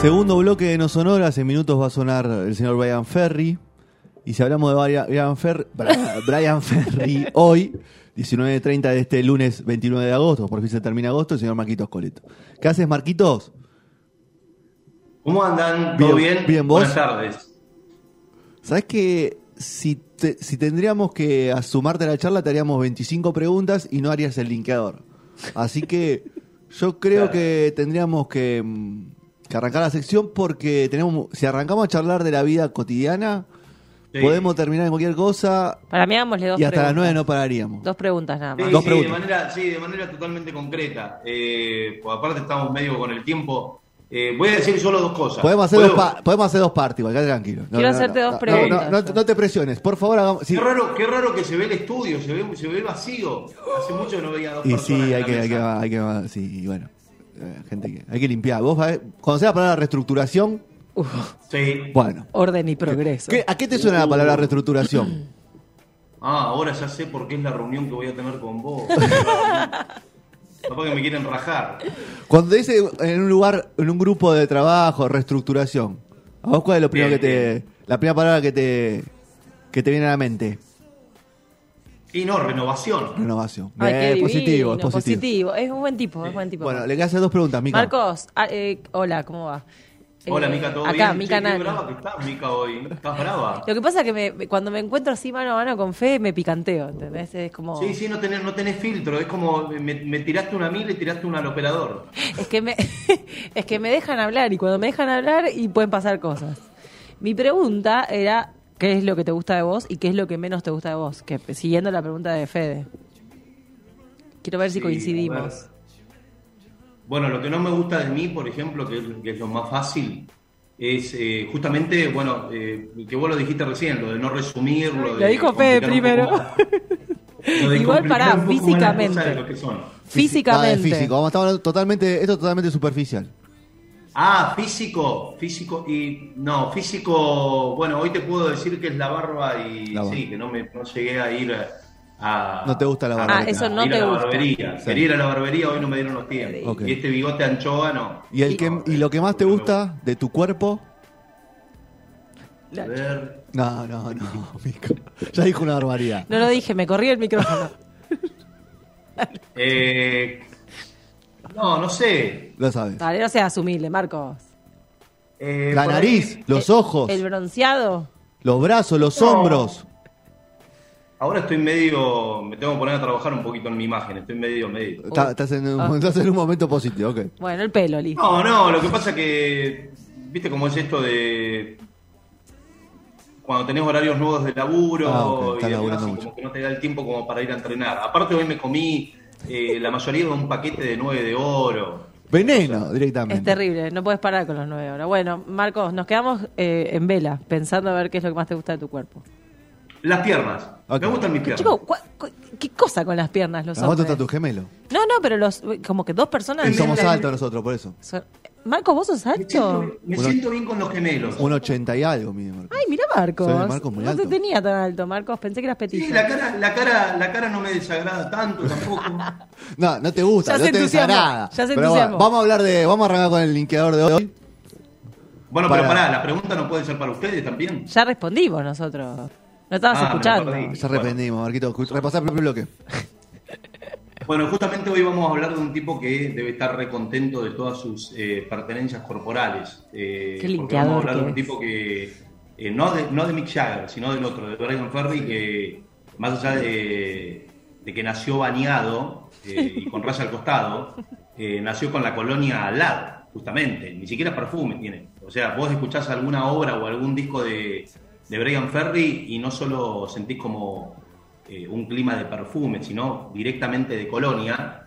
Segundo bloque de No Sonoras, en minutos va a sonar el señor Brian Ferry. Y si hablamos de Brian, Fer- Brian Ferry hoy, 19.30 de este lunes 29 de agosto, por fin se termina agosto, el señor Marquitos Coleto. ¿Qué haces, Marquitos? ¿Cómo andan? ¿Todo Bien, bien? bien, ¿vos? Buenas tardes. ¿Sabes que si, te- si tendríamos que sumarte a la charla, te haríamos 25 preguntas y no harías el linkeador? Así que yo creo Claro. que tendríamos que, mm, que arrancar la sección porque tenemos si arrancamos a charlar de la vida cotidiana, Sí. podemos terminar en cualquier cosa Para mí hagámosle dos y hasta las. 9 no pararíamos. Dos preguntas nada Sí, más. Dos sí, de preguntas. manera, sí, de manera totalmente concreta. Eh, pues aparte estamos medio con el tiempo. Eh, voy a decir solo dos cosas. Podemos hacer, ¿Puedo? dos pa- podemos hacer dos partes, igual, tranquilo. No, Quiero no, hacerte no, dos no, preguntas. No, no, no te presiones, por favor, hagamos. sí. Qué, raro, qué raro que se ve el estudio, se ve, se ve vacío. Hace mucho que no veía dos Y personas. sí, hay que, hay que, hay que, sí, y bueno, gente que, hay que limpiar. Vos, sabés, cuando sea la palabra reestructuración, Uf, Sí. bueno. orden y progreso. ¿Qué- ¿A qué te suena la palabra reestructuración? Ah, ahora ya sé por qué es la reunión que voy a tener con vos. Capaz que me quieren rajar. Cuando dice en un lugar, en un grupo de trabajo, reestructuración, ¿a vos cuál es lo primero Bien, que te, la primera palabra que te, que te viene a la mente? Y no, renovación. Renovación. Ay, qué divino, positivo, es positivo. positivo. Es un buen tipo, es buen tipo. Bueno, le quedan hacer dos preguntas, Mica. Marcos, ah, eh, hola, ¿cómo va? Hola, Eh, Mica, ¿todo acá, bien? Mica qué Nani. brava que estás, Mica, hoy. ¿Estás brava? Lo que pasa es que me- cuando me encuentro así mano a mano con Fe, me picanteo, ¿entendés? Es como... Sí, sí, no tenés, no tenés filtro. Es como me, me tiraste una a mí y le tiraste una al operador. Es que me es que me dejan hablar y cuando me dejan hablar y pueden pasar cosas. Mi pregunta era qué es lo que te gusta de vos y qué es lo que menos te gusta de vos, que siguiendo la pregunta de Fede. Quiero ver si coincidimos. ver. Bueno, lo que no me gusta de mí, por ejemplo, que es, que es lo más fácil, es eh, justamente, bueno, eh, que vos lo dijiste recién, lo de no resumir, lo de Lo dijo Fede primero. más- lo de Igual, las físicamente. lo que son. Físicamente. físico, vamos totalmente, esto es totalmente superficial. Ah, físico, físico y no, físico, bueno, hoy te puedo decir que es la barba y La barba. sí, que no me no llegué a ir a No te gusta la barba. Ah, eso no ir te a la gusta. barbería. Sí. Quería ir a la barbería, hoy no me dieron los tiempos. Y este bigote anchoa no. ¿Y, el que, ¿Y lo que más te gusta de tu cuerpo? A ver. No, no, no, Mica. Ya dijo una barbaridad. No lo dije, me corrí el micrófono. Eh, no, no sé. Lo sabes. Dale, no seas humilde, Marcos. Eh, La nariz, ahí- los El- ojos, El bronceado. los brazos, los No. hombros. Ahora estoy medio. Me tengo que poner a trabajar un poquito en mi imagen. Estoy medio, medio. Está- Estás en, un, Ah. estás en un momento positivo, ok. Bueno, el pelo, listo. No, no, lo que pasa que. ¿Viste cómo es esto de. Cuando tenés horarios nuevos de laburo Ah, ok, y demás, como que no te da el tiempo como para ir a entrenar. Aparte, hoy me comí eh, la mayoría de un paquete de 9 de oro. Veneno, directamente. Es terrible, no puedes parar con los nueve ahora. Bueno, Marcos, nos quedamos eh, en vela, pensando a ver qué es lo que más te gusta de tu cuerpo. Las piernas. Ok. Me gustan mis piernas. Chico, ¿cuá- cu- ¿qué cosa con las piernas los ¿A está tu gemelo? No, no, pero los como que dos personas... Y somos altos nosotros, por eso. son- Marcos, ¿vos sos me siento, alto? me Uno- siento bien con los gemelos. Un 80 y algo, mi Marco. Ay, mira Marcos. Marcos muy no alto. te tenía tan alto, Marcos. Pensé que eras petizo. Sí, la cara, la cara, la cara no me desagrada tanto tampoco. No, no te gusta, Ya no se te desagrada. ya se Pero bueno, vamos a hablar de, vamos a arrancar con el linkeador de hoy. Bueno, Para- pero pará, la pregunta no puede ser para ustedes también. Ya respondimos nosotros. No estabas Ah, escuchando. Ya arrependimos, Marquito. Repasar el primer bloque. Bueno, justamente hoy vamos a hablar de un tipo que debe estar recontento de todas sus eh, pertenencias corporales. Eh, Qué porque vamos a hablar de un es. tipo que, eh, no, de, no de Mick Jagger, sino del otro, de Brian Ferry, que más allá de, de que nació bañado eh, y con raya al costado, nació con la colonia al lado, justamente. Ni siquiera perfume tiene. O sea, vos escuchás alguna obra o algún disco de, de Brian Ferry y no solo sentís como eh, un clima de perfume, sino directamente de colonia.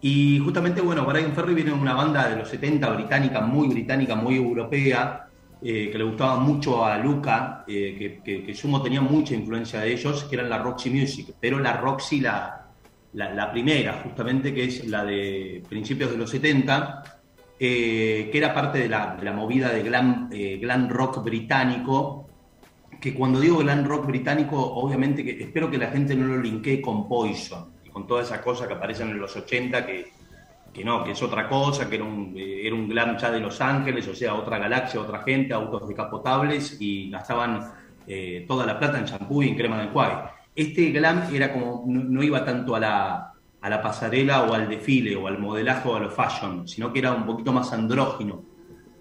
Y justamente, bueno, Brian Ferry viene de una banda de los 70 británica, muy británica, muy europea, eh, que le gustaba mucho a Luca, eh, que, que, Sumo tenía mucha influencia de ellos, que eran la Roxy Music, pero la Roxy, la, la, primera, justamente, que es la de principios de los 70, eh, que era parte de la, de la movida de glam, glam rock británico, que cuando digo glam rock británico, obviamente que espero que la gente no lo linkee con Poison y con todas esas cosas que aparecen en los 80 que, que no, que es otra cosa, que era un, eh, era un glam ya de Los Ángeles, o sea, otra galaxia, otra gente, autos decapotables y gastaban eh, toda la plata en champú y en crema de enjuague. Este glam era como, no, iba tanto a la, a la pasarela o al desfile o al modelaje o a lo fashion, sino que era un poquito más andrógino.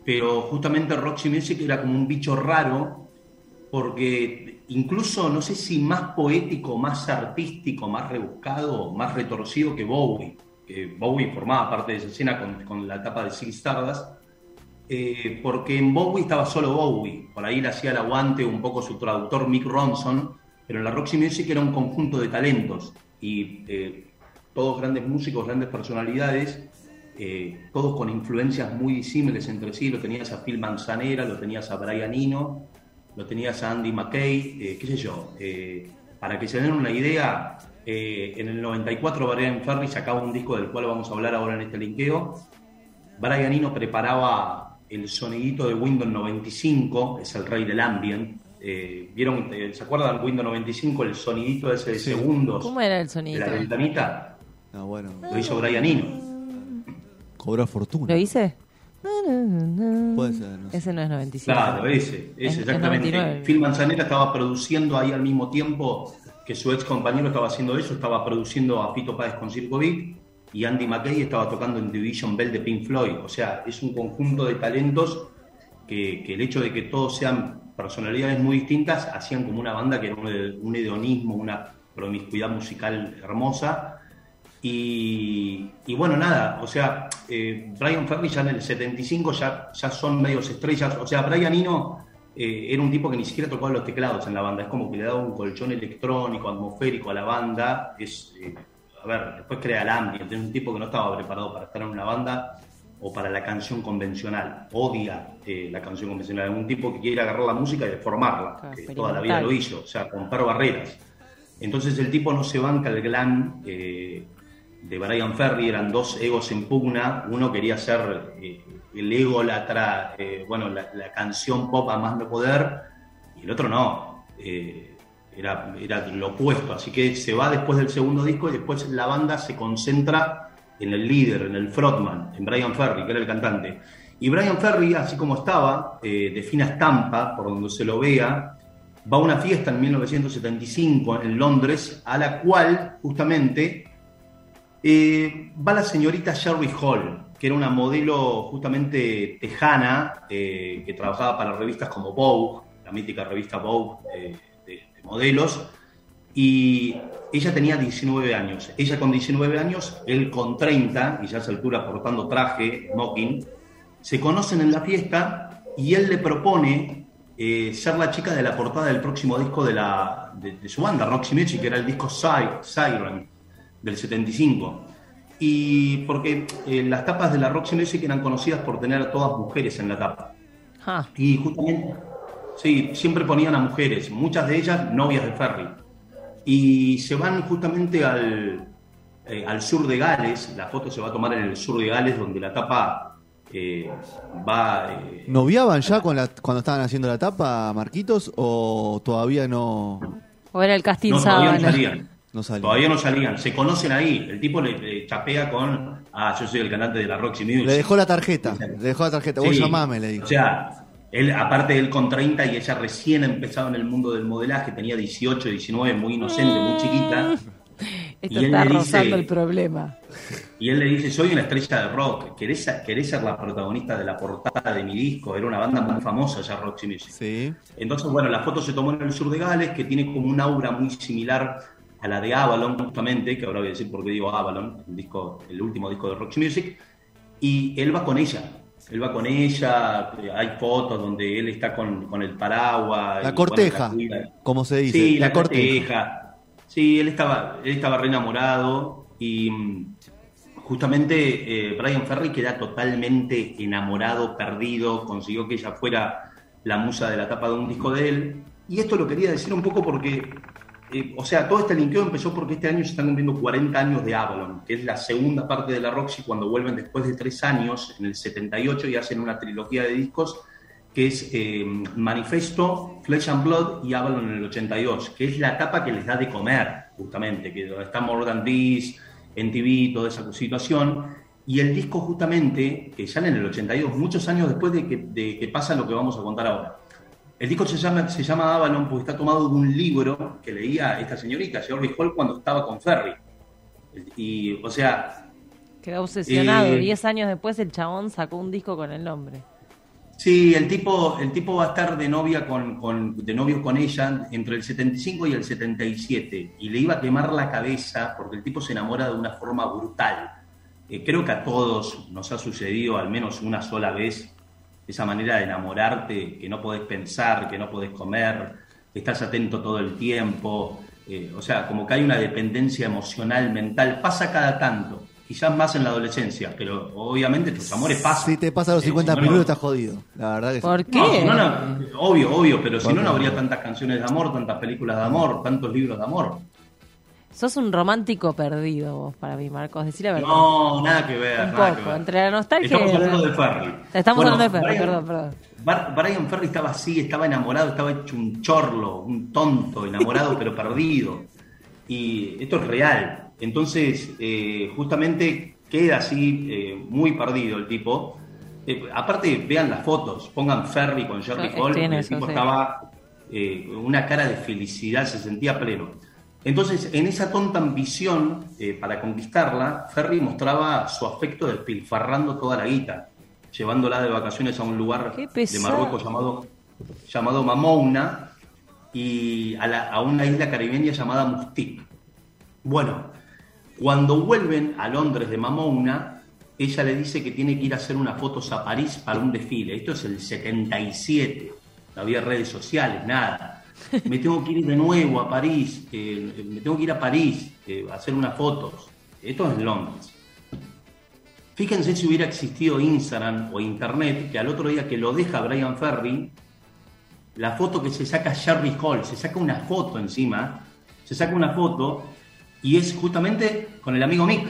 Pero justamente Roxy Music era como un bicho raro porque incluso no sé si más poético, más artístico, más rebuscado, más retorcido que Bowie, que Bowie formaba parte de esa escena con, la etapa de Six Stardust, eh, porque en Bowie estaba solo Bowie, por ahí le hacía el aguante un poco su traductor Mick Ronson, pero en la Roxy Music era un conjunto de talentos y eh, todos grandes músicos, grandes personalidades, eh, todos con influencias muy disímiles entre sí, lo tenías a Phil Manzanera, lo tenías a Brian Eno, lo tenías a Andy McKay, eh, qué sé yo. Eh, para que se den una idea, eh, en el 94 Brian Ferry sacaba un disco del cual vamos a hablar ahora en este linkeo. Brian Eno preparaba el sonidito de Windows 95, es el rey del ambient. ¿Vieron? ¿Se acuerdan Windows 95? El sonidito ese de segundos. ¿Cómo era el sonidito? De la ventanita. Ah, bueno. Lo hizo Brian Eno. Cobró fortuna. ¿Lo hice? Puede ser. Ese no es 95. Claro, ese, ese exactamente. Phil Manzanera estaba produciendo ahí al mismo tiempo que su ex compañero estaba haciendo eso, estaba produciendo a Fito Páez con Circo Beat y Andy McKay estaba tocando en Division Bell de Pink Floyd. O sea, es un conjunto de talentos que, el hecho de que todos sean personalidades muy distintas hacían como una banda que era un, un hedonismo, una promiscuidad musical hermosa y, bueno, nada, o sea, eh, Brian Ferry ya en el 75 ya, ya son medios estrellas, o sea, Brian Eno eh, era un tipo que ni siquiera tocaba los teclados en la banda, es como que le daba un colchón electrónico, atmosférico a la banda, es, eh, a ver, después crea el ambiente, es un tipo que no estaba preparado para estar en una banda o para la canción convencional, odia la canción convencional, es un tipo que quiere agarrar la música y deformarla, que toda la vida lo hizo, o sea, romper barreras. Entonces el tipo no se banca el glam de Brian Ferry eran dos egos en pugna. Uno quería ser eh, el ego, la, eh, bueno, la, canción pop a más no poder, y el otro no. Eh, era, era lo opuesto. Así que se va después del segundo disco y después la banda se concentra en el líder, en el frontman, en Brian Ferry, que era el cantante. Y Brian Ferry, así como estaba, de fina estampa, por donde se lo vea, va a una fiesta en 1975 en Londres, a la cual justamente eh, va la señorita Sherry Hall, que era una modelo justamente tejana, eh, que trabajaba para revistas como Vogue, la mítica revista Vogue de, modelos, y ella tenía 19 años. Ella con 19 años, él con 30, y ya a esa altura portando traje, smoking, se conocen en la fiesta y él le propone eh, ser la chica de la portada del próximo disco de, la, de, su banda, Roxy Music, que era el disco Siren del 75. Y porque eh, las tapas de la Roxy Music eran conocidas por tener a todas mujeres en la tapa. Ah. Y justamente, sí, siempre ponían a mujeres, muchas de ellas novias de Ferry. Y se van justamente al, eh, al sur de Gales, la foto se va a tomar en el sur de Gales, donde la tapa eh, va... ¿Noviaban ya con la, cuando estaban haciendo la tapa, Marquitos, o todavía no...? ¿O era el casting no, todavía no salían. Todavía no salían. Se conocen ahí. El tipo le, chapea con. Ah, yo soy el cantante de la Roxy Music. Le dejó la tarjeta. Le dejó la tarjeta. Vos llamame, le dijo. O sea, él, aparte de él con 30 y ella recién empezaba en el mundo del modelaje, tenía 18, 19, muy inocente, muy chiquita. Esto está rozando el problema. Y él le dice, soy una estrella de rock, ¿Querés, ¿querés, ser la protagonista de la portada de mi disco? Era una banda muy famosa ya, Roxy Music. Sí. Entonces, bueno, la foto se tomó en el sur de Gales, que tiene como un aura muy similar a la de Avalon justamente, que ahora voy a decir por qué digo Avalon, el, disco, el último disco de Roxy Music, y él va con ella. Él va con ella, hay fotos donde él está con, el paraguas. La corteja, como se dice. Sí, la, corteja. Sí, él estaba, él estaba re enamorado y mm, justamente eh, Brian Ferry queda totalmente enamorado, perdido, consiguió que ella fuera la musa de la tapa de un disco de él. Y esto lo quería decir un poco porque, eh, o sea, todo este linkeo empezó porque este año se están cumpliendo 40 años de Avalon, que es la segunda parte de la Roxy cuando vuelven después de tres años, en el 78, y hacen una trilogía de discos que es eh, Manifesto, Flesh and Blood y Avalon en el 82, que es la etapa que les da de comer, justamente, que está More Than en TV, toda esa situación. Y el disco justamente, que sale en el 82, muchos años después de que, de que pasa lo que vamos a contar ahora. El disco se llama, se llama Avalon porque está tomado de un libro que leía esta señorita, George Hall, cuando estaba con Ferry. Y, o sea... Quedó obsesionado. Eh, Diez años después el chabón sacó un disco con el nombre. Sí, el tipo, el tipo va a estar de novia con, con- de novio con ella entre el 75 y el 77 y le iba a quemar la cabeza porque el tipo se enamora de una forma brutal. Eh, creo que a todos nos ha sucedido al menos una sola vez esa manera de enamorarte, que no podés pensar, que no podés comer, que estás atento todo el tiempo. eh, o sea, como que hay una dependencia emocional, mental. Pasa cada tanto, quizás más en la adolescencia, pero obviamente tus amores pasan. Si te pasa los Eh, 50 si no, minutos, no. estás jodido. La verdad que sí. ¿Por qué? No, si no, no, obvio, obvio, pero si no, no habría tantas canciones de amor, tantas películas de amor, tantos libros de amor. Sos un romántico perdido vos para mí, Marcos. Decir la verdad. No, nada que ver. Un nada que poco, ver. entre la nostalgia Estamos hablando de Ferry. Estamos Bueno, hablando de Ferry, Brian- perdón, perdón. Bar- Brian Ferry estaba así, estaba enamorado, estaba hecho un chorlo, un tonto, enamorado pero perdido. Y esto es real. Entonces, eh, justamente queda así, eh, muy perdido el tipo. Eh, aparte, vean las fotos, pongan Ferry con Jerry Hall, el tipo sí. estaba una cara de felicidad, se sentía pleno. Entonces, en esa tonta ambición eh, para conquistarla, Ferry mostraba su afecto despilfarrando toda la guita, llevándola de vacaciones a un lugar de. Marruecos llamado, llamado Mamouna y a, la- a una isla caribeña llamada Mustik. Bueno, cuando vuelven a Londres de Mamouna, ella le dice que tiene que ir a hacer unas fotos a París para un desfile. Esto es el 77, no había redes sociales, nada. Me tengo que ir de nuevo a París, eh, me tengo que ir a París eh, a hacer unas fotos. Esto es Londres. Fíjense si hubiera existido Instagram o Internet, que al otro día que lo deja Brian Ferry, la foto que se saca Jerry Hall, se saca una foto encima, se saca una foto y es justamente con el amigo Mick,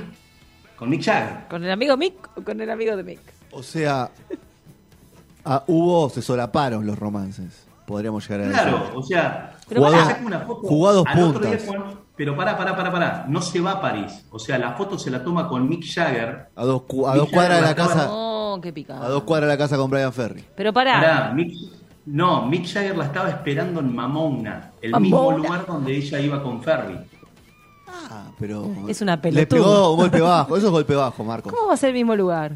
con Mick Jagger. ¿Con el amigo Mick o con el amigo de Mick? O sea, ah, hubo, se solaparon los romances. Podríamos llegar a decir. Claro, o sea, Pero Jugado- se pará. saca una foto jugados al otro día con- pero para, para, para, para, no se va a París. O sea, la foto se la toma con Mick Jagger. A dos, cu- a dos cuadras de la casa. No, qué picado. A dos cuadras de la casa con Brian Ferry. Pero pará. Pará, Mick- no, Mick Jagger la estaba esperando en Mamona, el mismo lugar donde ella iba con Ferry. Ah, pero. Es una Le pelotuda. pegó un golpe bajo. Eso es golpe bajo, Marcos. ¿Cómo va a ser el mismo lugar?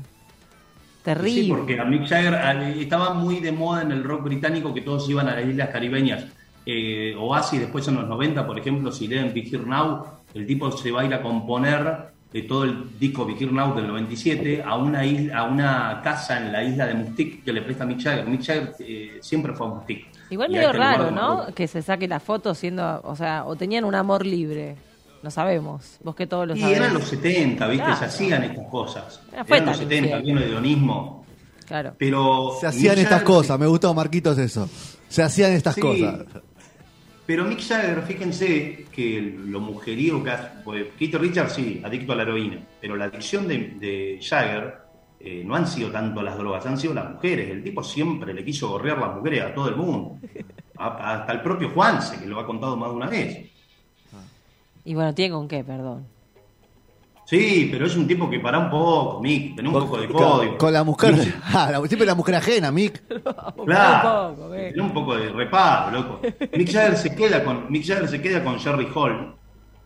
Terrible. Sí, porque a Mick Jagger estaba muy de moda en el rock británico que todos iban a las islas caribeñas. Eh, Oasis después en los 90, por ejemplo, si leen Be Here Now, el tipo se va a ir a componer eh, todo el disco Be Here Now del 97 a una, isla, a una casa en la isla de Mustik que le presta Mick Jagger. Mick Jagger eh, siempre fue a Mustik. Igual medio raro, de ¿no? Que se saque la foto siendo, o sea, o tenían un amor libre. No sabemos. Vos que todos lo Y sabés. eran los 70, ¿viste? Claro. Se hacían estas cosas. Fue eran los tan 70, infiel. había un hedonismo. Claro. Pero Se hacían Mick estas Jagger- cosas. Me gustó, Marquitos, eso. Se hacían estas Sí. cosas. Pero Mick Jagger, fíjense que lo mujeriego que hace, porque Keith Richards sí, adicto a la heroína, pero la adicción de, de Jagger eh, no han sido tanto las drogas, han sido las mujeres. El tipo siempre le quiso gorrear las mujeres a todo el mundo. A- hasta el propio Juanse, que lo ha contado más de una vez. Y bueno, tiene con qué, perdón. Sí, pero es un tipo que para un poco, Mick, tenés un poco de Con, código. con la mujer. Ah, la- siempre la mujer ajena, Mick. Claro, Un poco, tenés un poco de reparo, loco. Mick Jagger se queda con, Mick Jagger se queda con Jerry Hall,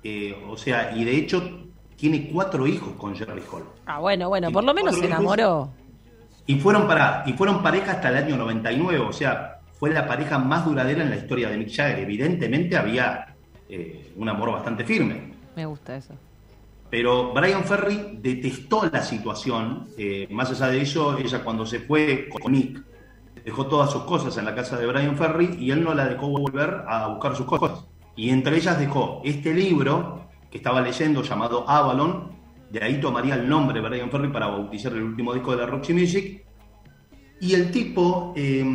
eh, o sea, y de hecho tiene cuatro hijos con Jerry Hall. Ah, bueno, bueno, por lo menos se hijos. enamoró. Y fueron para, y fueron pareja hasta el año 99, o sea, fue la pareja más duradera en la historia de Mick Jagger. Evidentemente había eh, un amor bastante firme. Me gusta eso. Pero Brian Ferry detestó la situación. eh, más allá de eso, ella cuando se fue con Nick, dejó todas sus cosas en la casa de Brian Ferry y él no la dejó volver a buscar sus cosas. Y entre ellas dejó este libro que estaba leyendo llamado Avalon, de ahí tomaría el nombre Brian Ferry para bautizar el último disco de la Roxy Music. Y el tipo eh,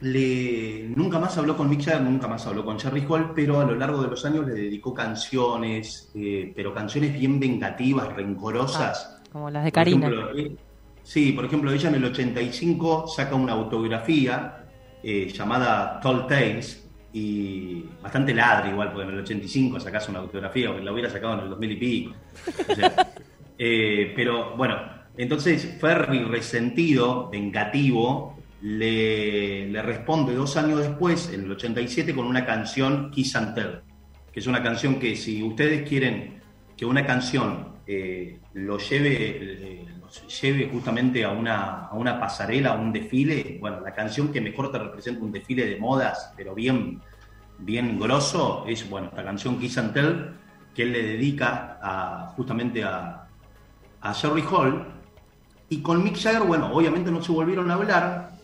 le, nunca más habló con Mick Jagger, nunca más habló con Jerry Hall, pero a lo largo de los años le dedicó canciones, eh, pero canciones bien vengativas, rencorosas. Ah, como las de Karina. Por ejemplo, eh, sí, por ejemplo, ella en el 85 saca una autografía eh, llamada Tall Tales, y bastante ladre igual, porque en el 85 sacas una autografía, porque la hubiera sacado en el 2000 y pico. O sea, pero bueno, entonces Ferry, resentido, vengativo, le, responde dos años después, en el 87, con una canción Kiss and Tell, que es una canción que si ustedes quieren que una canción eh, lo lleve, eh, lleve justamente a una, a una pasarela, a un desfile, bueno, la canción que mejor te representa un desfile de modas, pero bien, bien grosso, es bueno, la canción Kiss and Tell, que él le dedica a, justamente a, a Jerry Hall. Y con Mick Jagger, bueno, obviamente no se volvieron a hablar,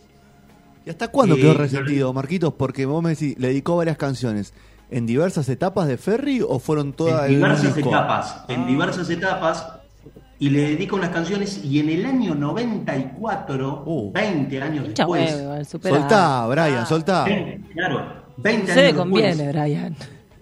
¿Y hasta cuándo quedó resentido, Marquitos? Porque vos me decís, le dedicó varias canciones. ¿En diversas etapas de Ferry o fueron todas En diversas etapas, en ah. diversas etapas. Y le dedica unas canciones y en el año 94, uh. 20 años después... soltá, Brian, ah. soltá. Claro, 20 Se años conviene, Brian.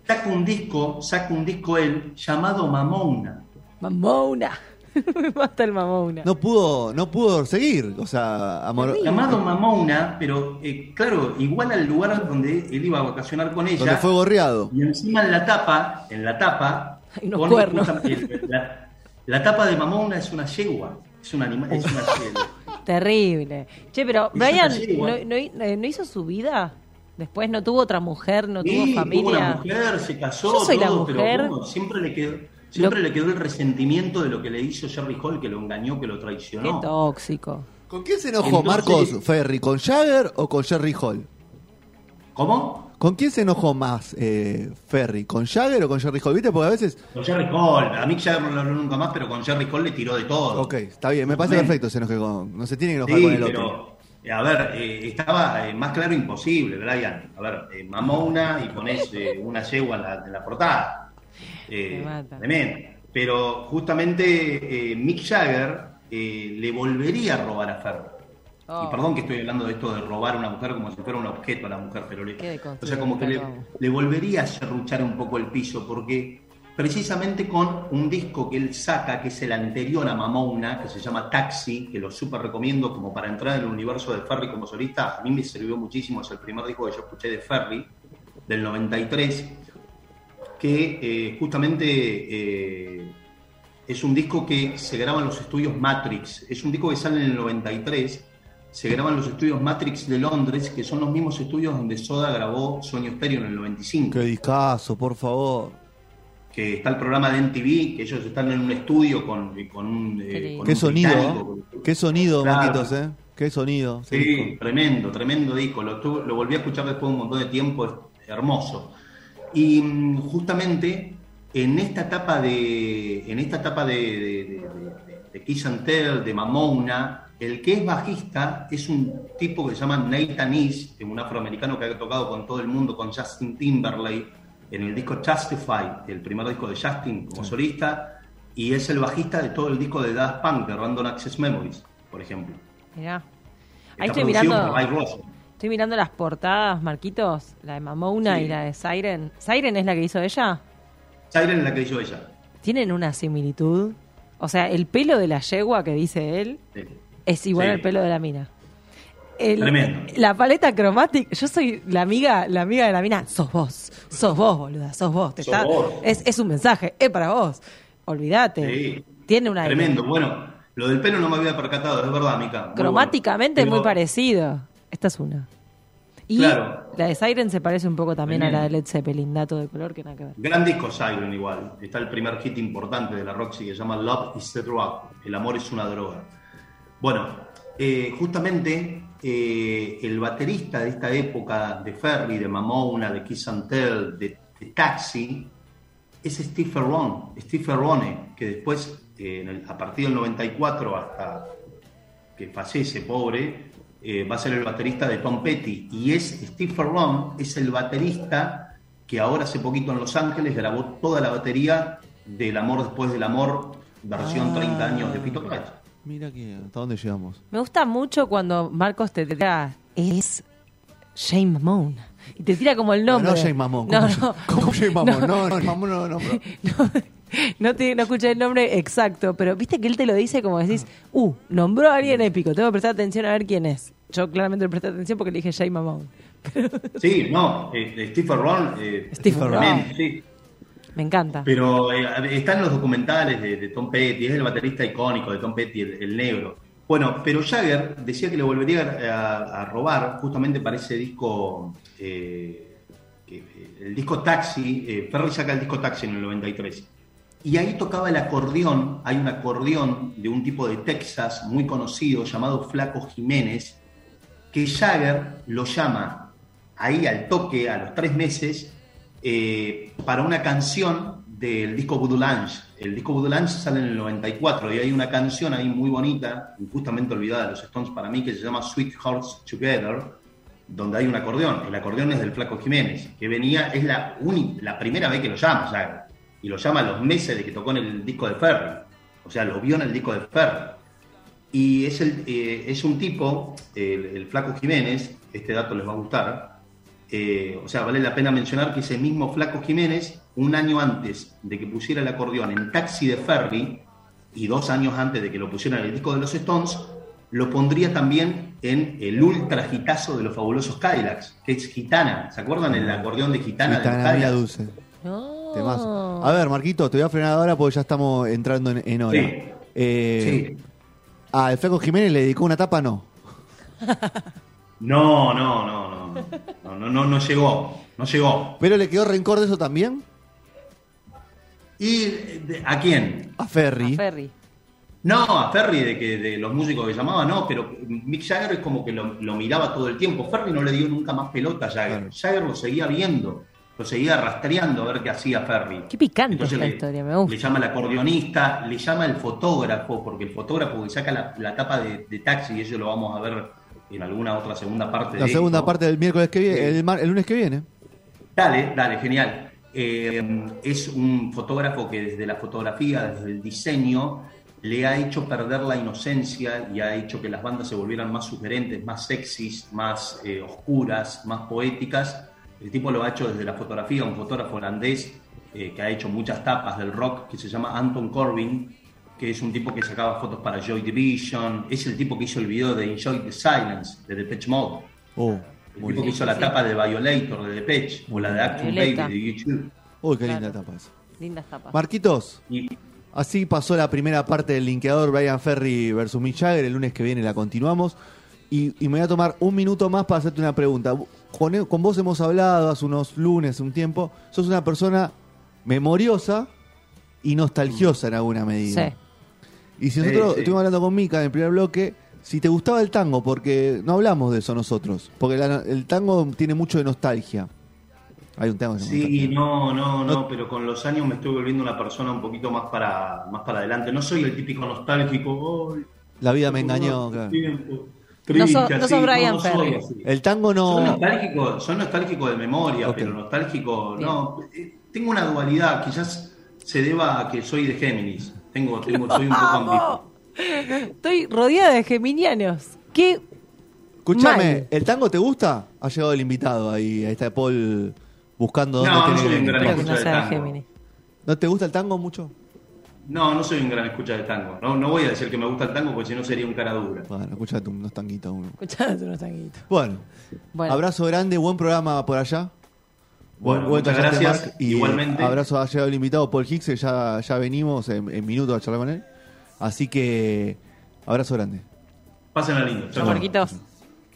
Saca un disco, saca un disco él llamado Mamona. Mamona. Me mata el Mamona. No pudo, no pudo seguir, o sea, amor... Llamado Mamona, pero eh, claro, igual al lugar donde él iba a vacacionar con ella. Donde fue gorreado. Y encima en la tapa, en la tapa, Hay unos cuernos. La, la, tapa de Mamona es una yegua, es un animal, es una yegua. Terrible. Che, pero Brian, ¿no, no, eh, ¿no hizo su vida? Después no tuvo otra mujer, no tuvo familia. Tuvo una mujer, se casó, Yo soy todo, la mujer. pero bueno, siempre le quedó Siempre le quedó el resentimiento de lo que le hizo Jerry Hall, que lo engañó, que lo traicionó. Qué tóxico. ¿Con quién se enojó Marcos Ferry? ¿Con Jagger o con Jerry Hall? ¿Cómo? ¿Con quién se enojó más eh, Ferry? ¿Con Jagger o con Jerry Hall? ¿Viste? Porque a veces. Con Jerry Hall. A mí Jagger no lo habló nunca más, pero con Jerry Hall le tiró de todo. Ok, está bien. Me parece perfecto se enoje con. No se tiene que enojar con el otro. A ver, eh, estaba eh, más claro imposible, Brian. A ver, eh, mamó una y ponés una yegua en la, en la portada. Tremendo pero justamente eh, Mick Jagger eh, le volvería a robar a Ferro. Y Oh. perdón que estoy hablando de esto de robar a una mujer como si fuera un objeto a la mujer, pero le, o sea, como que le, le volvería a serruchar un poco el piso, porque precisamente con un disco que él saca, que es el anterior a Mamona, que se llama Taxi, que lo súper recomiendo como para entrar en el universo de Ferry como solista, a mí me sirvió muchísimo, es el primer disco que yo escuché de Ferry, del 93, que eh, justamente eh, es un disco que se graba en los estudios Matrix, es un disco que sale en el 93, se graba en los estudios Matrix de Londres, que son los mismos estudios donde Soda grabó Sueño Estéreo en el 95 Qué discazo, por favor. que está el programa de MTV, que ellos están en un estudio con, con un... Qué eh, con Qué un sonido. ¿eh? Qué sonido, Claro. Marquitos, ¿eh? Qué sonido. Sí, tremendo, tremendo disco. Lo, lo volví a escuchar después de un montón de tiempo, es hermoso. Y mm, justamente en esta etapa de, en esta etapa de, de, de- de- Kiss and Tell, de Mamona, el que es bajista es un tipo que se llama Nathan East, un afroamericano que ha tocado con todo el mundo, con Justin Timberlake, en el disco Justify, el primer disco de Justin como solista, y es el bajista de todo el disco de Daft Punk, de Random Access Memories, por ejemplo. Mirá. Está Ahí estoy mirando. Estoy mirando las portadas, Marquitos, la de Mamona Sí. y la de Siren. ¿Siren es la que hizo ella? Siren es la que hizo ella. Tienen una similitud. O sea, el pelo de la yegua que dice él Sí. es igual Sí. al pelo de la mina. El- Tremendo. La paleta cromática, yo soy la amiga, la amiga de la mina, sos vos, sos vos, boluda, sos vos. Te Sos está- vos. Es, es un mensaje, es para vos. Olvídate. Sí. Tiene una Tremendo. Bueno, lo del pelo no me había percatado, es verdad, Mica. Muy Cromáticamente es bueno. muy parecido. Esta es una. Y Claro. la de Siren se parece un poco también a la de. Led Zeppelin, dato de color que nada que ver. Gran disco Siren igual. Está el primer hit importante de la Roxy que se llama Love is the Drug. El amor es una droga. Bueno, eh, justamente eh, el baterista de esta época de Ferry, de Mamona, de Kiss and Tell, de, de Taxi, es Steve Ferrone, Steve Ferrone, que después, eh, en el- a partir del 94 hasta que fallece, pobre, eh, va a ser el baterista de Tom Petty. Y es Steve Ferrone, es el baterista que ahora hace poquito en Los Ángeles grabó toda la batería del Amor después del amor versión 30 años de Fito Páez. Mira que, ¿hasta dónde llegamos? Me gusta mucho cuando Marcos te tira, es Shane Mamone. Y te tira como el nombre. No, no Jay Mamón. No, ¿Cómo, no. ¿Cómo Mamón? No, no, no, no. No, no, te, no escuché el nombre exacto, pero viste que él te lo dice como decís, uh, nombró a alguien épico, tengo que prestar atención a ver quién es. Yo claramente le presté atención porque le dije Jay Mamón. Sí, no, eh, Stephen Ron. Eh, Stephen Ron. sí. Me encanta. Pero eh, están los documentales de, de Tom Petty, es el baterista icónico de Tom Petty, el, el negro. Bueno, pero Jagger decía que le volvería a, a robar justamente para ese disco, eh, que- eh, el disco Taxi, eh, Ferry saca el disco Taxi en el 93. Y ahí tocaba el acordeón, hay un acordeón de un tipo de Texas muy conocido llamado Flaco Jiménez, que Jagger lo llama ahí al toque, a los tres meses, eh, para una canción del disco Voodoo Lounge. El disco Voodoo Lounge sale en el 94 y hay una canción ahí muy bonita, justamente olvidada de los Stones para mí, que se llama Sweet Hearts Together, donde hay un acordeón. El acordeón es del Flaco Jiménez, que venía, es la, uni- la primera vez que lo llama Jagger. Y lo llama a los meses de que tocó en el disco de Ferry. O sea, lo vio en el disco de Ferry. Y es, el, eh, es un tipo, el, el Flaco Jiménez, este dato les va a gustar, eh, o sea, vale la pena mencionar que ese mismo Flaco Jiménez, un año antes de que pusiera el acordeón en Taxi de Ferry, y dos años antes de que lo pusieran en el disco de los Stones, lo pondría también en el ultra gitazo de los fabulosos Cadillacs, que es Gitana. ¿Se acuerdan el acordeón de Gitana? de los Cadillacs? dulce. Temazo. A ver, Marquito, te voy a frenar ahora porque ya estamos entrando en, en hora. Sí. Eh, Sí. ¿A el Flaco Jiménez le dedicó una tapa? No. No, no, no, no, no, no, no, no llegó, no llegó. ¿Pero le quedó rencor de eso también? ¿Y de- a quién? A Ferry. A Ferry. No, a Ferry, de, que, de los músicos que llamaba, no, pero Mick Jagger es como que lo, lo miraba todo el tiempo. Ferry no le dio nunca más pelota a Jagger. Claro. Jagger lo seguía viendo, lo seguía rastreando a ver qué hacía Ferry. Qué picante Entonces esta le, historia, me gusta. le llama el acordeonista, le llama el fotógrafo, porque el fotógrafo que saca la, la tapa de, de taxi, y eso lo vamos a ver en alguna otra segunda parte. La de segunda esto. parte del miércoles que viene, Sí. el, mar- el lunes que viene. Dale, dale, genial. Eh, es un fotógrafo que desde la fotografía, desde el diseño, le ha hecho perder la inocencia y ha hecho que las bandas se volvieran más sugerentes, más sexys, más eh, oscuras, más poéticas. El tipo lo ha hecho desde la fotografía, un fotógrafo holandés eh, que ha hecho muchas tapas del rock, que se llama Anton Corbin, que es un tipo que sacaba fotos para Joy Division, es el tipo que hizo el video de Enjoy the Silence, de Depeche Mode. Oh, El tipo que hizo la tapa de Violator de Depeche o la de Action Violeta. Baby de YouTube. Uy, qué Claro. linda tapa esa. Lindas tapas. Marquitos, Y así pasó la primera parte del linkeador Brian Ferry versus Mick Jagger. El lunes que viene la continuamos. Y, y me voy a tomar un minuto más para hacerte una pregunta. Con, con vos hemos hablado hace unos lunes, un tiempo. Sos una persona memoriosa y nostalgiosa en alguna medida. Sí. Y si nosotros sí. estuvimos hablando con Mika en el primer bloque, si te gustaba el tango, porque no hablamos de eso nosotros, porque la- el tango tiene mucho de nostalgia. Hay un tango que se llama sí, no, no, No- no, pero con los años me estoy volviendo una persona un poquito más para, más para adelante. No soy el típico nostálgico. "Ay, La vida me engañó. ese claro. tiempo, No triste, sos- no así". sos Brian soy así. El tango Soy no. nostálgico, soy nostálgico de memoria, pero nostálgico, no. Eh, Tengo una dualidad, quizás se deba a que soy de Géminis. Tengo, tengo, soy un poco ambiguo. Estoy rodeada de geminianos. ¿Qué? Escúchame. ¿el tango te gusta? Ha llegado el invitado ahí, ahí está Paul buscando dónde No, no tiene soy que un gran no de sea tango. Géminis. ¿No te gusta el tango mucho? No, no soy un gran escucha de tango. No, no voy a decir que me gusta el tango porque si no sería un cara dura. Bueno, escúchate unos tanguitos uno. Escuchate unos tanguitos. Bueno, Bueno. abrazo grande, buen programa por allá. Bueno, buen muchas gracias, Marc, y igualmente. abrazo ha llegado el invitado Paul Hicks, que ya, ya venimos en, en minutos a charlar con él. Así que, abrazo grande. Pásenla lindo. Chao, chau. Marquitos.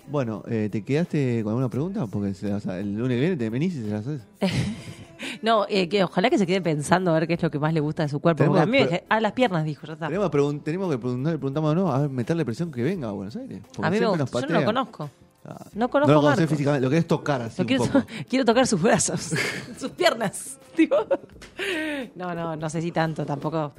Bueno, eh, ¿te quedaste con alguna pregunta? Porque se las- el lunes que viene te venís y se las haces. No, eh, que ojalá que se quede pensando a ver qué es lo que más le gusta de su cuerpo. Tenemos Porque a mí, me pre- ah, las piernas, dijo, ya está. Tenemos, que pregun- tenemos que preguntar, le preguntamos no, a ver, meterle presión que venga a Buenos Aires. porque A mí me siempre gusta. nos Yo no patea. lo conozco. Ah, No conozco No lo a conocés Marcos. físicamente, lo querés tocar así Lo un quiero, poco. quiero tocar sus brazos, sus piernas. No, no, no sé si tanto, tampoco.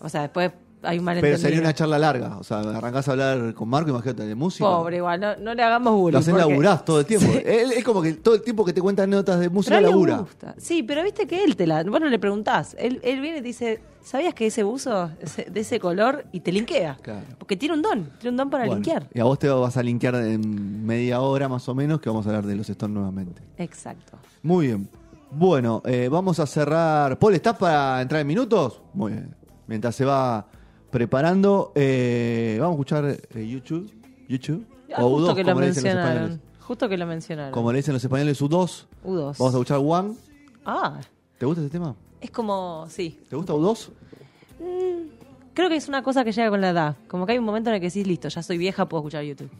O sea, después hay un Pero sería una charla larga. O sea, arrancás a hablar con Marco, imagínate, de música. Pobre, igual, no, no le hagamos bullying. Lo hacen porque- laburás todo el tiempo. Sí. Él es como que todo el tiempo que te cuenta anécdotas de Pero música le labura. gusta. Sí, pero viste que él te la. Vos no le preguntás. Él, él viene y te dice: ¿Sabías que ese buzo ese- de ese color? Y te linkea. Claro. Porque tiene un don. Tiene un don para Bueno, linkear. y a vos te vas a linkear en media hora más o menos, que vamos a hablar de los Stones nuevamente. Exacto. Muy bien. Bueno, eh, vamos a cerrar. Paul, ¿estás para entrar en minutos? Muy bien. Mientras se va preparando, eh, vamos a escuchar eh, YouTube. YouTube. Ah, o justo U2, que lo como le dicen los mencionaron. españoles. Justo que lo mencionaron. Como le dicen los españoles, U2. U2. Vamos a escuchar One. Ah, ¿Te gusta ese tema? es como. Sí. ¿Te gusta U2? Creo que es una cosa que llega con la edad. Como que hay un momento en el que decís, listo, ya soy vieja, puedo escuchar YouTube.